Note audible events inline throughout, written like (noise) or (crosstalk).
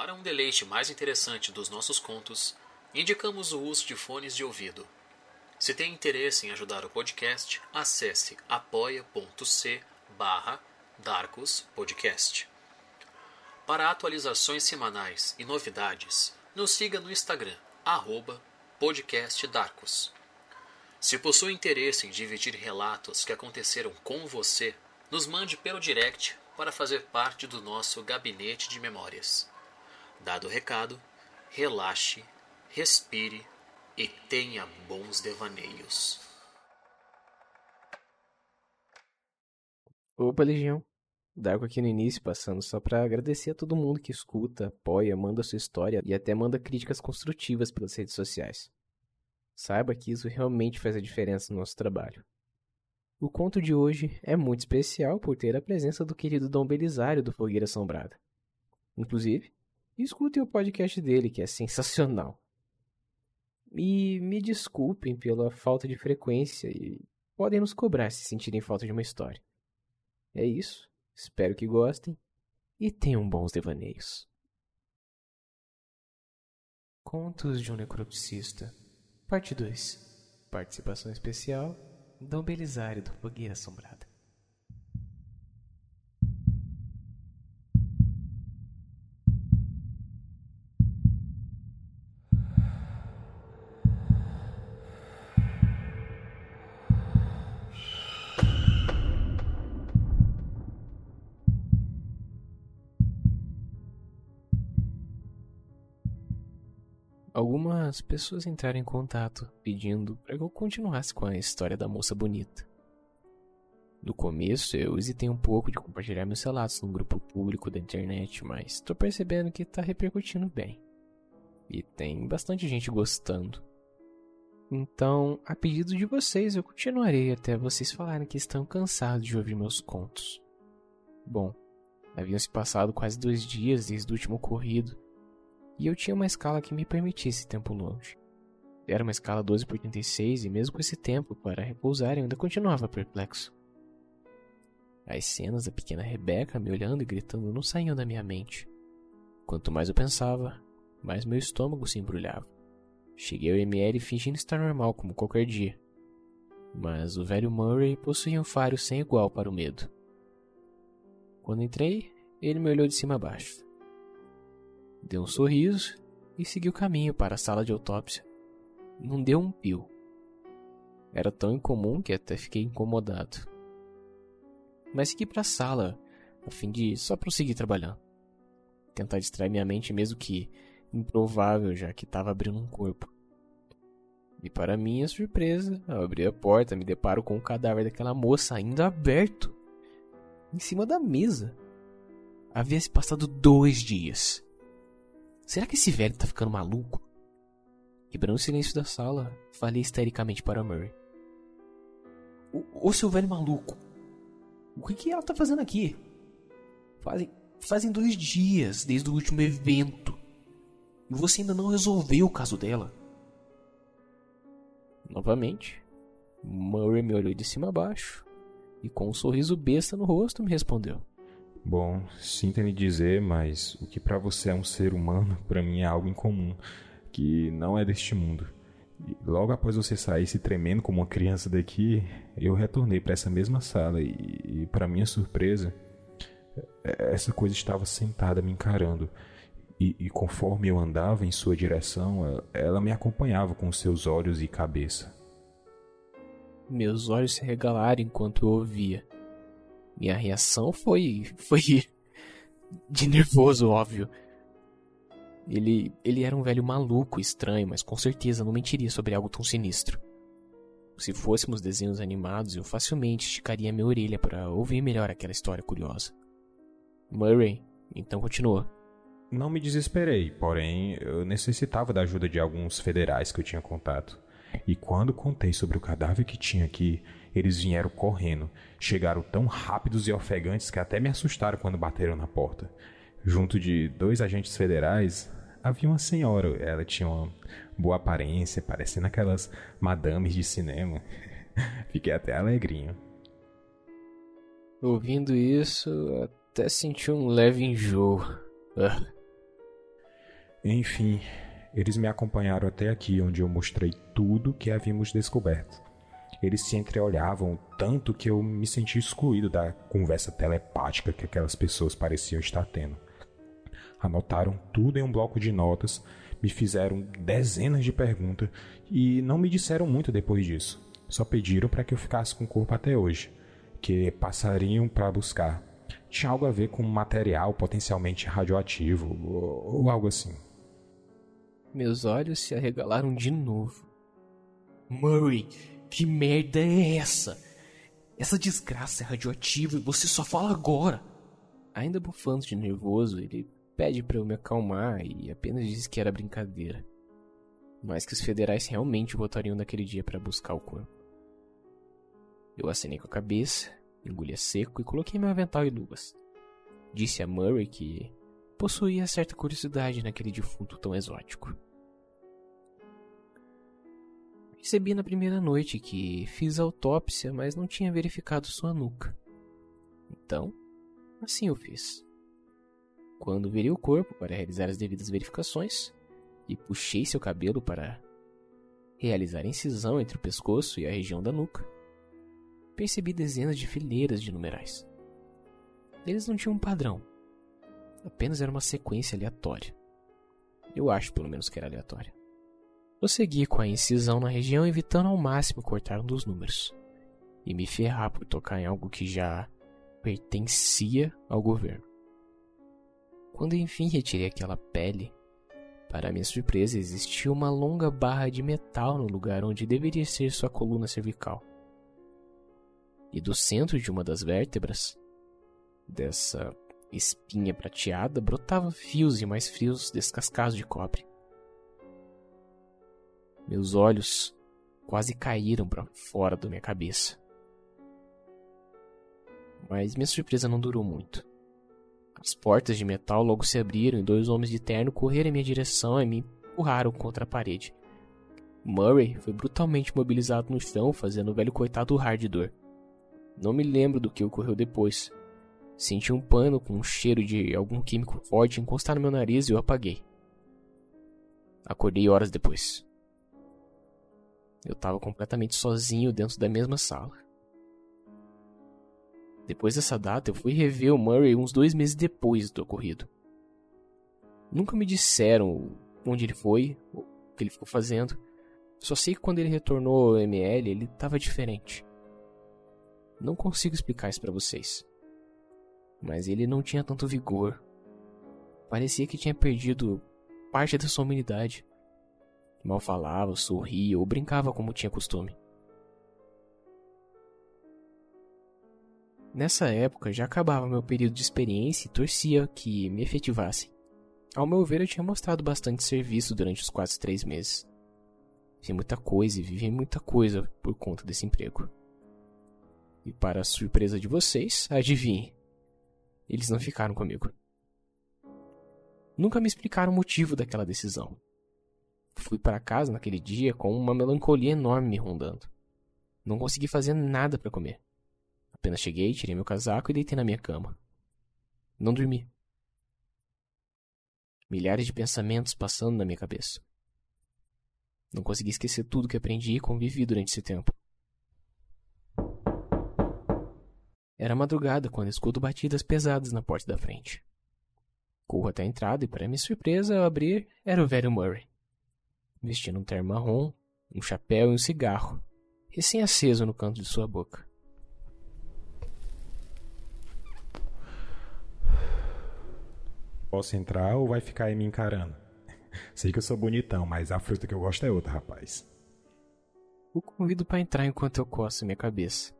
Para um deleite mais interessante dos nossos contos, indicamos o uso de fones de ouvido. Se tem interesse em ajudar o podcast, acesse apoia.c barra Darkus Podcast. Para atualizações semanais e novidades, nos siga no Instagram, arroba podcastdarkus. Se possui interesse em dividir relatos que aconteceram com você, nos mande pelo direct para fazer parte do nosso gabinete de memórias. Dado o recado, relaxe, respire e tenha bons devaneios. Opa, Legião. Darko aqui no início, passando só para agradecer a todo mundo que escuta, apoia, manda sua história e até manda críticas construtivas pelas redes sociais. Saiba que isso realmente faz a diferença no nosso trabalho. O conto de hoje é muito especial por ter a presença do querido Dom Belisário do Fogueira Assombrada. Inclusive, escutem o podcast dele, que é sensacional. E me desculpem pela falta de frequência e podem nos cobrar se sentirem falta de uma história. É isso. Espero que gostem e tenham bons devaneios. Contos de um Necropsista, Parte 2 Participação especial Dom Belisário do Fogueira Assombrada. Algumas pessoas entraram em contato pedindo para que eu continuasse com a história da moça bonita. No começo eu hesitei um pouco de compartilhar meus relatos num grupo público da internet, mas estou percebendo que está repercutindo bem. E tem bastante gente gostando. Então, a pedido de vocês, eu continuarei até vocês falarem que estão cansados de ouvir meus contos. Bom, haviam se passado quase dois dias desde o último ocorrido e eu tinha uma escala que me permitisse tempo longe. Era uma escala 12 por 36 e mesmo com esse tempo para repousar eu ainda continuava perplexo. As cenas da pequena Rebeca me olhando e gritando não saíam da minha mente. Quanto mais eu pensava, mais meu estômago se embrulhava. Cheguei ao ML fingindo estar normal como qualquer dia. Mas o velho Murray possuía um faro sem igual para o medo. Quando entrei, ele me olhou de cima a baixo. Deu um sorriso e seguiu o caminho para a sala de autópsia. Não deu um pio. Era tão incomum que até fiquei incomodado. Mas segui para a sala, a fim de só prosseguir trabalhando. Tentar distrair minha mente, mesmo que improvável, já que estava abrindo um corpo. E para minha surpresa, ao abrir a porta, me deparo com o cadáver daquela moça ainda aberto, em cima da mesa. Havia se passado dois dias. Será que esse velho tá ficando maluco? Quebrando o silêncio da sala, falei histericamente para Murray. Ô, ô seu velho maluco, o que, que ela tá fazendo aqui? Fazem, fazem dois dias desde o último evento. E você ainda não resolveu o caso dela. Novamente, Murray me olhou de cima a baixo e com um sorriso besta no rosto me respondeu. Bom, sinta me dizer, mas o que para você é um ser humano, (laughs) para mim é algo incomum, que não é deste mundo. E logo após você sair se tremendo como uma criança daqui, eu retornei para essa mesma sala e, e para minha surpresa, essa coisa estava sentada me encarando. E, e, conforme eu andava em sua direção, ela me acompanhava com seus olhos e cabeça. Meus olhos se regalaram enquanto eu ouvia. Minha reação foi. foi. (laughs) de nervoso, óbvio. Ele, ele era um velho maluco, estranho, mas com certeza não mentiria sobre algo tão sinistro. Se fôssemos desenhos animados, eu facilmente esticaria minha orelha para ouvir melhor aquela história curiosa. Murray, então continua. Não me desesperei, porém eu necessitava da ajuda de alguns federais que eu tinha contato. E quando contei sobre o cadáver que tinha aqui, eles vieram correndo. Chegaram tão rápidos e ofegantes que até me assustaram quando bateram na porta. Junto de dois agentes federais, havia uma senhora. Ela tinha uma boa aparência, parecendo aquelas madames de cinema. (laughs) Fiquei até alegrinho. Ouvindo isso, até senti um leve enjoo. Enfim, eles me acompanharam até aqui, onde eu mostrei tudo que havíamos descoberto. Eles se entreolhavam tanto que eu me senti excluído da conversa telepática que aquelas pessoas pareciam estar tendo. Anotaram tudo em um bloco de notas, me fizeram dezenas de perguntas e não me disseram muito depois disso. Só pediram para que eu ficasse com o corpo até hoje, que passariam para buscar. Tinha algo a ver com material potencialmente radioativo ou, algo assim. Meus olhos se arregalaram de novo. Murray, que merda é essa? Essa desgraça é radioativa e você só fala agora. Ainda bufando de nervoso, ele pede para eu me acalmar e apenas diz que era brincadeira. Mas que os federais realmente voltariam naquele dia para buscar o corpo. Eu acenei com a cabeça, engoli seco e coloquei meu avental e luvas. Disse a Murray que possuía certa curiosidade naquele defunto tão exótico. Percebi na primeira noite que fiz a autópsia, mas não tinha verificado sua nuca. Então, assim eu fiz. Quando virei o corpo para realizar as devidas verificações e puxei seu cabelo para realizar a incisão entre o pescoço e a região da nuca, percebi dezenas de fileiras de numerais. Eles não tinham um padrão, apenas era uma sequência aleatória. Eu acho, pelo menos, que era aleatória. Prossegui com a incisão na região, evitando ao máximo cortar um dos números. E me ferrar por tocar em algo que já pertencia ao governo. Quando enfim retirei aquela pele, para minha surpresa existia uma longa barra de metal no lugar onde deveria ser sua coluna cervical. E do centro de uma das vértebras dessa espinha prateada brotavam fios e mais frios descascados de cobre. Meus olhos quase caíram para fora da minha cabeça. Mas minha surpresa não durou muito. As portas de metal logo se abriram e dois homens de terno correram em minha direção e me empurraram contra a parede. Murray foi brutalmente mobilizado no chão, fazendo o velho coitado urrar de dor. Não me lembro do que ocorreu depois. Senti um pano com um cheiro de algum químico forte encostar no meu nariz e eu apaguei. Acordei horas depois. Eu estava completamente sozinho dentro da mesma sala. Depois dessa data, eu fui rever o Murray uns dois meses depois do ocorrido. Nunca me disseram onde ele foi, o que ele ficou fazendo. Só sei que quando ele retornou ao ML, ele estava diferente. Não consigo explicar isso para vocês. Mas ele não tinha tanto vigor. Parecia que tinha perdido parte da sua humanidade. Mal falava, sorria ou brincava como tinha costume. Nessa época já acabava meu período de experiência e torcia que me efetivassem. Ao meu ver, eu tinha mostrado bastante serviço durante os quase três meses. Fiz muita coisa e vivi muita coisa por conta desse emprego. E para a surpresa de vocês, adivinhe, eles não ficaram comigo. Nunca me explicaram o motivo daquela decisão. Fui para casa naquele dia com uma melancolia enorme me rondando. Não consegui fazer nada para comer. Apenas cheguei, tirei meu casaco e deitei na minha cama. Não dormi. Milhares de pensamentos passando na minha cabeça. Não consegui esquecer tudo que aprendi e convivi durante esse tempo. Era madrugada quando escuto batidas pesadas na porta da frente. Corro até a entrada e, para minha surpresa, ao abrir, era o velho Murray vestindo um terno marrom, um chapéu e um cigarro, recém-aceso no canto de sua boca. Posso entrar ou vai ficar aí me encarando? (laughs) Sei que eu sou bonitão, mas a fruta que eu gosto é outra, rapaz. O convido para entrar enquanto eu coço minha cabeça.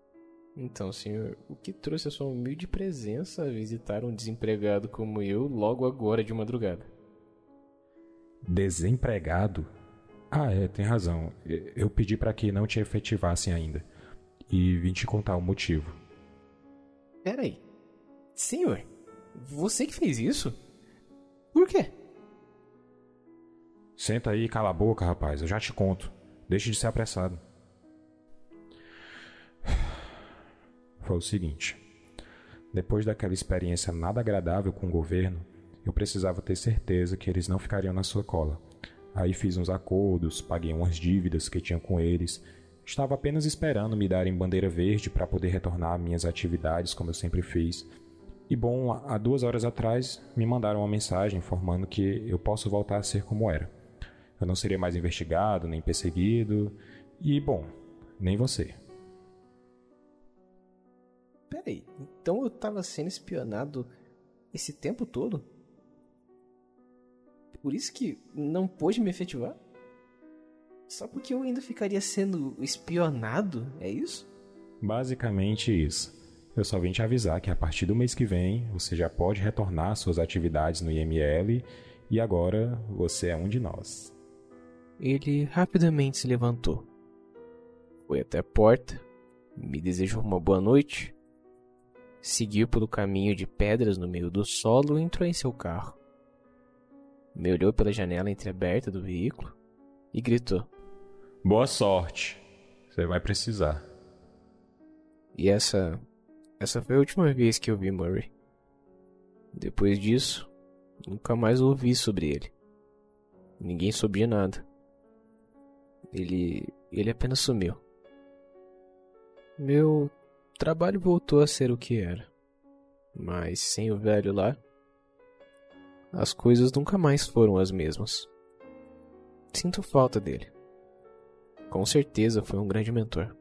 Então, senhor, o que trouxe a sua humilde presença a visitar um desempregado como eu logo agora de madrugada? Desempregado? Ah, é, tem razão. Eu pedi para que não te efetivassem ainda. E vim te contar o motivo. Peraí. Senhor, você que fez isso? Por quê? Senta aí e cala a boca, rapaz. Eu já te conto. Deixe de ser apressado. Foi o seguinte. Depois daquela experiência nada agradável com o governo, eu precisava ter certeza que eles não ficariam na sua cola. Aí fiz uns acordos, paguei umas dívidas que tinha com eles. Estava apenas esperando me darem bandeira verde para poder retornar às minhas atividades como eu sempre fiz. E bom, há duas horas atrás me mandaram uma mensagem informando que eu posso voltar a ser como era. Eu não seria mais investigado, nem perseguido, e bom, nem você. Peraí, então eu estava sendo espionado esse tempo todo? Por isso que não pôde me efetivar? Só porque eu ainda ficaria sendo espionado, é isso? Basicamente isso. Eu só vim te avisar que a partir do mês que vem você já pode retornar às suas atividades no IML e agora você é um de nós. Ele rapidamente se levantou. Foi até a porta, me desejou uma boa noite, seguiu pelo caminho de pedras no meio do solo e entrou em seu carro. Me olhou pela janela entreaberta do veículo e gritou: Boa sorte. Você vai precisar. E essa essa foi a última vez que eu vi Murray. Depois disso, nunca mais ouvi sobre ele. Ninguém soube nada. Ele ele apenas sumiu. Meu trabalho voltou a ser o que era. Mas sem o velho lá, as coisas nunca mais foram as mesmas. Sinto falta dele. Com certeza foi um grande mentor.